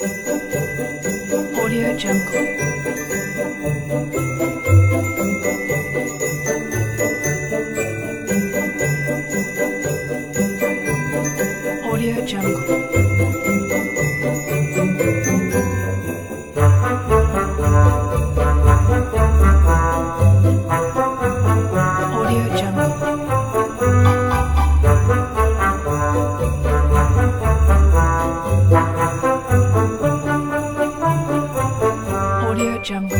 Audio Jungle. Jungle. Radio Jungle.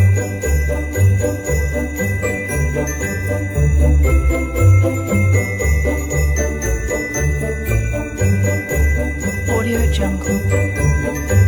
Audio Jungle.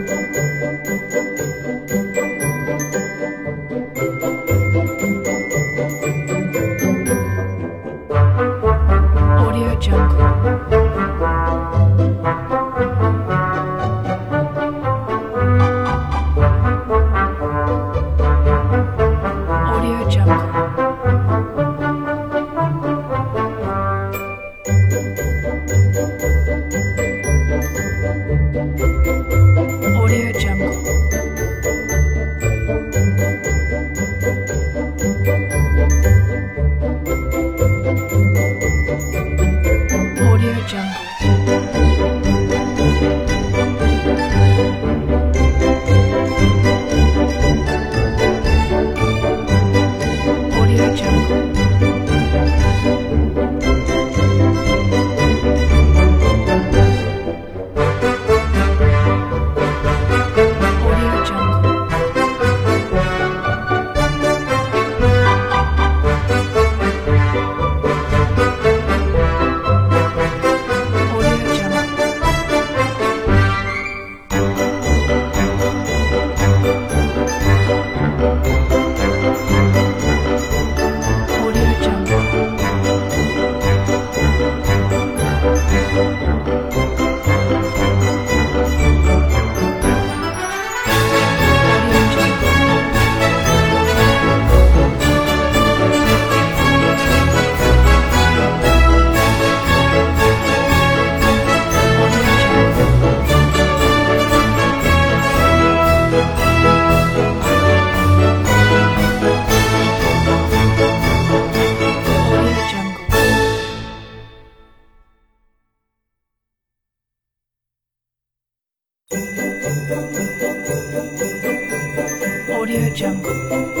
Audio Jungle.